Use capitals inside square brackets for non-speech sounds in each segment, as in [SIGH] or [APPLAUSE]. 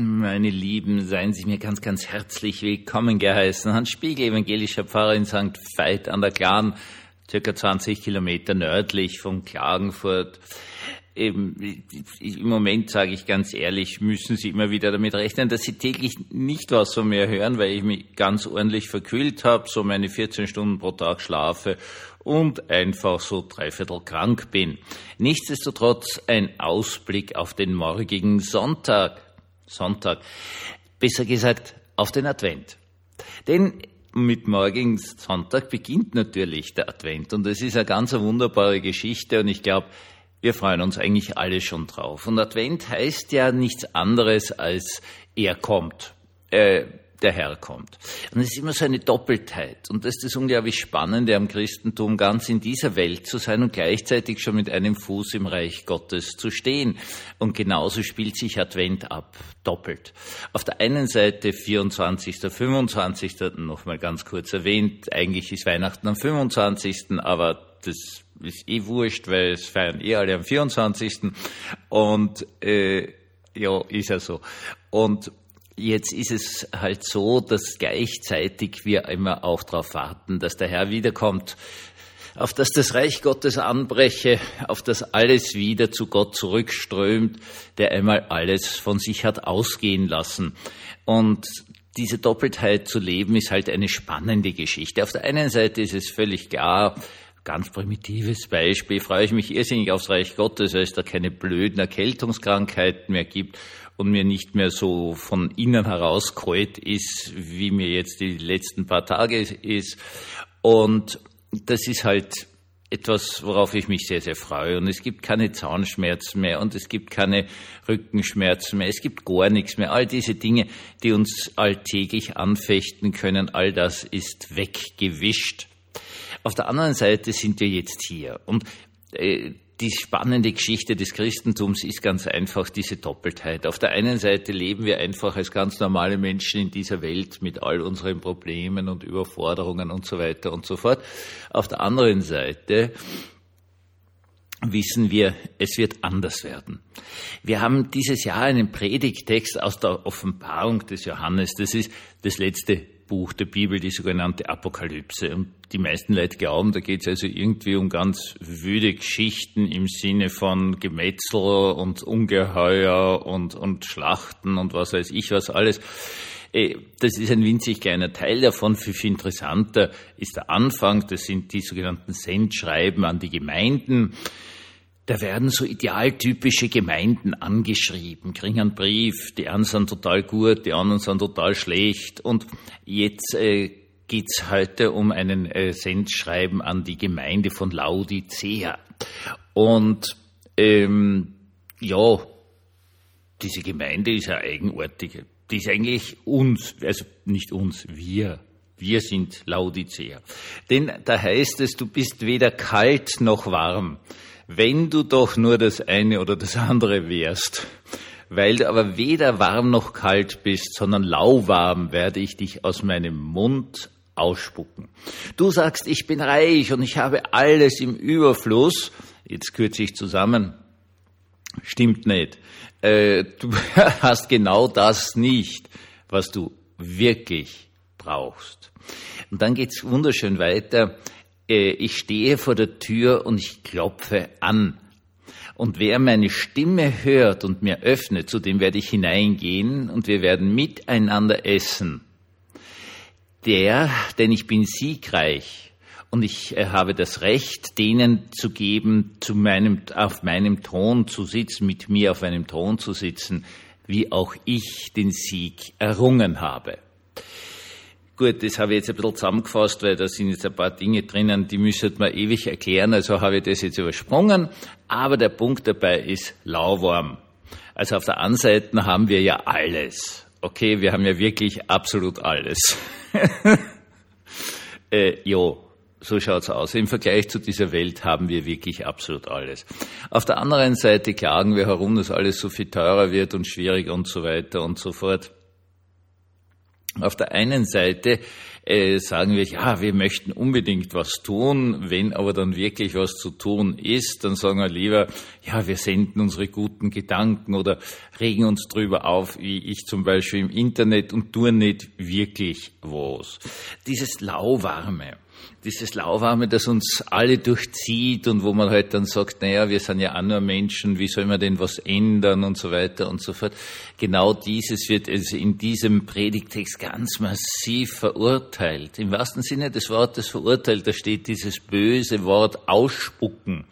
Meine Lieben, seien Sie mir ganz, ganz herzlich willkommen geheißen. Hans Spiegel, evangelischer Pfarrer in St. Veit an der Glan, circa 20 Kilometer nördlich von Klagenfurt. Im Moment sage ich ganz ehrlich, müssen Sie immer wieder damit rechnen, dass Sie täglich nicht was von mir hören, weil ich mich ganz ordentlich verkühlt habe, so meine 14 Stunden pro Tag schlafe und einfach so dreiviertel krank bin. Nichtsdestotrotz ein Ausblick auf den morgigen Sonntag. Sonntag. Besser gesagt, auf den Advent. Denn mit morgigen Sonntag beginnt natürlich der Advent und es ist eine ganz wunderbare Geschichte und ich glaube, wir freuen uns eigentlich alle schon drauf. Und Advent heißt ja nichts anderes als er kommt. Äh, der Herr kommt. Und es ist immer so eine Doppeltheit. Und das ist das unglaublich Spannende am Christentum, ganz in dieser Welt zu sein und gleichzeitig schon mit einem Fuß im Reich Gottes zu stehen. Und genauso spielt sich Advent ab, doppelt. Auf der einen Seite 24., 25., nochmal ganz kurz erwähnt, eigentlich ist Weihnachten am 25., aber das ist eh wurscht, weil es feiern eh alle am 24. Und äh, ja, ist ja so. Und Jetzt ist es halt so, dass gleichzeitig wir immer auch darauf warten, dass der Herr wiederkommt, auf dass das Reich Gottes anbreche, auf dass alles wieder zu Gott zurückströmt, der einmal alles von sich hat ausgehen lassen. Und diese Doppeltheit zu leben ist halt eine spannende Geschichte. Auf der einen Seite ist es völlig klar, ganz primitives Beispiel, freue ich mich irrsinnig aufs Reich Gottes, weil es da keine blöden Erkältungskrankheiten mehr gibt und mir nicht mehr so von innen heraus kalt ist, wie mir jetzt die letzten paar Tage ist. Und das ist halt etwas, worauf ich mich sehr, sehr freue. Und es gibt keine Zahnschmerzen mehr und es gibt keine Rückenschmerzen mehr. Es gibt gar nichts mehr. All diese Dinge, die uns alltäglich anfechten können, all das ist weggewischt. Auf der anderen Seite sind wir jetzt hier. Und äh, die spannende Geschichte des Christentums ist ganz einfach diese Doppeltheit. Auf der einen Seite leben wir einfach als ganz normale Menschen in dieser Welt mit all unseren Problemen und Überforderungen und so weiter und so fort. Auf der anderen Seite wissen wir, es wird anders werden. Wir haben dieses Jahr einen Predigtext aus der Offenbarung des Johannes. Das ist das letzte Buch der Bibel, die sogenannte Apokalypse. Und die meisten Leute glauben, da geht es also irgendwie um ganz wüde Geschichten im Sinne von Gemetzel und Ungeheuer und, und Schlachten und was weiß ich was alles. Äh, das ist ein winzig kleiner Teil davon. Viel, viel interessanter ist der Anfang. Das sind die sogenannten Sendschreiben an die Gemeinden. Da werden so idealtypische Gemeinden angeschrieben, kriegen einen Brief, die einen sind total gut, die anderen sind total schlecht. Und jetzt äh, geht's heute um einen äh, Sendschreiben an die Gemeinde von Laodicea. Und ähm, ja, diese Gemeinde ist ja eigenartig. Die ist eigentlich uns, also nicht uns, wir. Wir sind Laodicea. Denn da heißt es, du bist weder kalt noch warm wenn du doch nur das eine oder das andere wärst. Weil du aber weder warm noch kalt bist, sondern lauwarm werde ich dich aus meinem Mund ausspucken. Du sagst, ich bin reich und ich habe alles im Überfluss. Jetzt kürze ich zusammen. Stimmt nicht. Äh, du [LAUGHS] hast genau das nicht, was du wirklich brauchst. Und dann geht's wunderschön weiter. Äh, ich stehe vor der Tür und ich klopfe an. Und wer meine Stimme hört und mir öffnet, zu dem werde ich hineingehen und wir werden miteinander essen. Der, denn ich bin siegreich und ich äh, habe das Recht, denen zu geben, zu meinem, auf meinem Thron zu sitzen, mit mir auf meinem Thron zu sitzen, wie auch ich den Sieg errungen habe. Gut, das habe ich jetzt ein bisschen zusammengefasst, weil da sind jetzt ein paar Dinge drinnen, die müsste man ewig erklären, also habe ich das jetzt übersprungen. Aber der Punkt dabei ist lauwarm. Also auf der einen Seite haben wir ja alles. Okay, wir haben ja wirklich absolut alles. [LAUGHS] äh, jo, so schaut's aus. Im Vergleich zu dieser Welt haben wir wirklich absolut alles. Auf der anderen Seite klagen wir herum, dass alles so viel teurer wird und schwieriger und so weiter und so fort. Auf der einen Seite äh, sagen wir, ja, wir möchten unbedingt was tun. Wenn aber dann wirklich was zu tun ist, dann sagen wir lieber, ja, wir senden unsere guten Gedanken oder regen uns drüber auf, wie ich zum Beispiel im Internet und tun nicht wirklich was. Dieses Lauwarme dieses Lauwarme, das uns alle durchzieht und wo man halt dann sagt, naja, wir sind ja auch nur Menschen, wie soll man denn was ändern und so weiter und so fort. Genau dieses wird also in diesem Predigtext ganz massiv verurteilt. Im wahrsten Sinne des Wortes verurteilt, da steht dieses böse Wort ausspucken.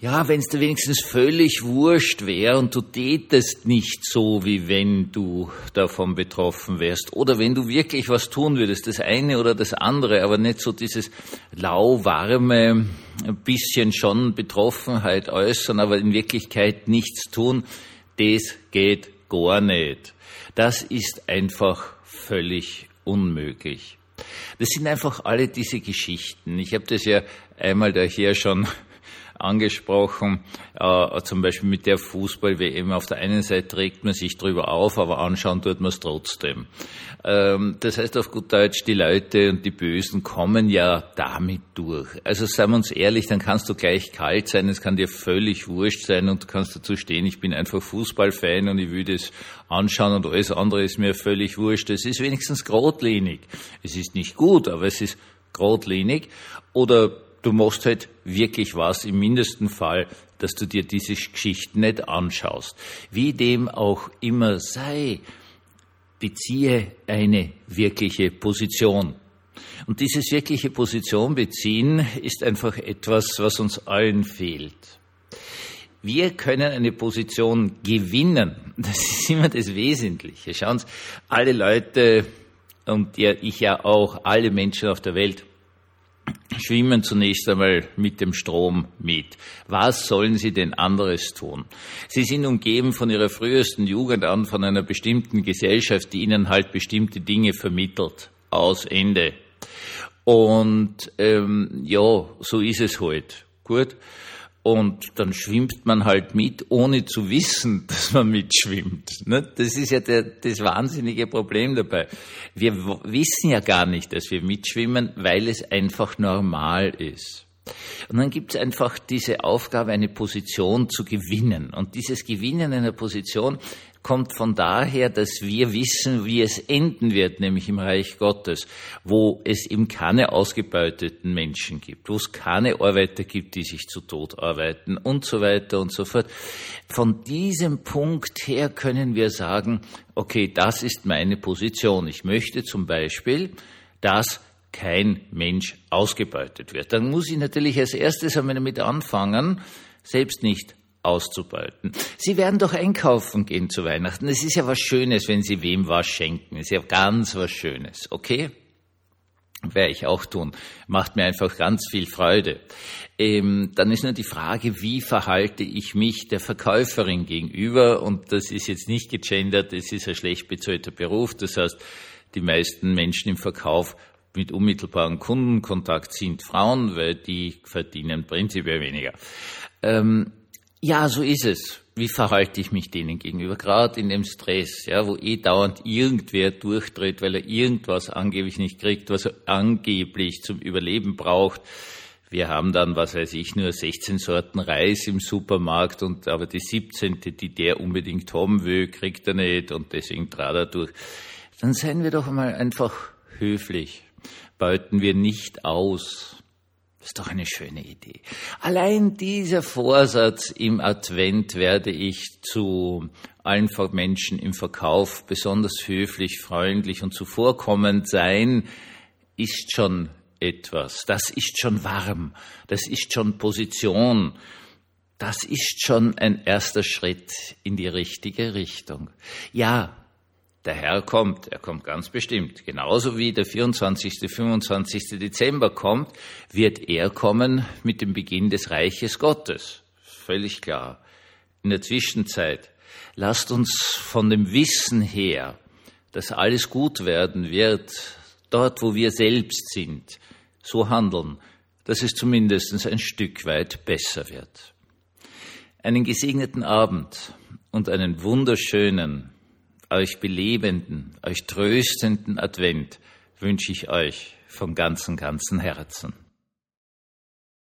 Ja, wenn es dir wenigstens völlig wurscht wäre und du tätest nicht so, wie wenn du davon betroffen wärst. Oder wenn du wirklich was tun würdest, das eine oder das andere, aber nicht so dieses lauwarme, bisschen schon Betroffenheit äußern, aber in Wirklichkeit nichts tun, das geht gar nicht. Das ist einfach völlig unmöglich. Das sind einfach alle diese Geschichten. Ich habe das ja einmal daher schon angesprochen, äh, zum Beispiel mit der Fußball-WM. Auf der einen Seite regt man sich drüber auf, aber anschauen tut man es trotzdem. Ähm, das heißt auf gut Deutsch, die Leute und die Bösen kommen ja damit durch. Also seien wir uns ehrlich, dann kannst du gleich kalt sein, es kann dir völlig wurscht sein und du kannst dazu stehen, ich bin einfach Fußballfan und ich will das anschauen und alles andere ist mir völlig wurscht. Es ist wenigstens grotlinig. Es ist nicht gut, aber es ist grotlinig. Oder du machst halt wirklich was im mindesten Fall, dass du dir diese Geschichten nicht anschaust. Wie dem auch immer sei, beziehe eine wirkliche Position. Und dieses wirkliche Position beziehen ist einfach etwas, was uns allen fehlt. Wir können eine Position gewinnen. Das ist immer das Wesentliche. Schauen Sie, alle Leute und ja, ich ja auch, alle Menschen auf der Welt schwimmen zunächst einmal mit dem Strom mit. Was sollen sie denn anderes tun? Sie sind umgeben von ihrer frühesten Jugend an von einer bestimmten Gesellschaft, die ihnen halt bestimmte Dinge vermittelt. Aus Ende. Und ähm, ja, so ist es halt. Gut. Und dann schwimmt man halt mit, ohne zu wissen, [LAUGHS] dass man mitschwimmt. Ne? Das ist ja der, das wahnsinnige Problem dabei. Wir wissen ja gar nicht, dass wir mitschwimmen, weil es einfach normal ist. Und dann gibt es einfach diese Aufgabe, eine Position zu gewinnen. Und dieses Gewinnen einer Position kommt von daher, dass wir wissen, wie es enden wird, nämlich im Reich Gottes, wo es eben keine ausgebeuteten Menschen gibt, wo es keine Arbeiter gibt, die sich zu Tod arbeiten und so weiter und so fort. Von diesem Punkt her können wir sagen, okay, das ist meine Position. Ich möchte zum Beispiel, dass kein Mensch ausgebeutet wird. Dann muss ich natürlich als erstes einmal damit anfangen, selbst nicht auszubeuten. Sie werden doch einkaufen gehen zu Weihnachten. Es ist ja was Schönes, wenn Sie wem was schenken. Es ist ja ganz was Schönes, okay? Werde ich auch tun. Macht mir einfach ganz viel Freude. Ähm, dann ist nur die Frage, wie verhalte ich mich der Verkäuferin gegenüber? Und das ist jetzt nicht gegendert, es ist ein schlecht bezahlter Beruf. Das heißt, die meisten Menschen im Verkauf mit unmittelbaren Kundenkontakt sind Frauen, weil die verdienen prinzipiell weniger. Ähm, ja, so ist es. Wie verhalte ich mich denen gegenüber? Gerade in dem Stress, ja, wo eh dauernd irgendwer durchdreht, weil er irgendwas angeblich nicht kriegt, was er angeblich zum Überleben braucht. Wir haben dann, was weiß ich, nur 16 Sorten Reis im Supermarkt und aber die 17., die der unbedingt haben will, kriegt er nicht und deswegen trat er durch. Dann seien wir doch mal einfach höflich. Beuten wir nicht aus. Ist doch eine schöne Idee. Allein dieser Vorsatz im Advent werde ich zu allen Menschen im Verkauf besonders höflich, freundlich und zuvorkommend sein, ist schon etwas. Das ist schon warm. Das ist schon Position. Das ist schon ein erster Schritt in die richtige Richtung. Ja, der Herr kommt, er kommt ganz bestimmt. Genauso wie der 24., 25. Dezember kommt, wird er kommen mit dem Beginn des Reiches Gottes. Völlig klar. In der Zwischenzeit lasst uns von dem Wissen her, dass alles gut werden wird, dort wo wir selbst sind, so handeln, dass es zumindest ein Stück weit besser wird. Einen gesegneten Abend und einen wunderschönen euch belebenden, euch tröstenden Advent wünsche ich euch von ganzem, ganzem Herzen.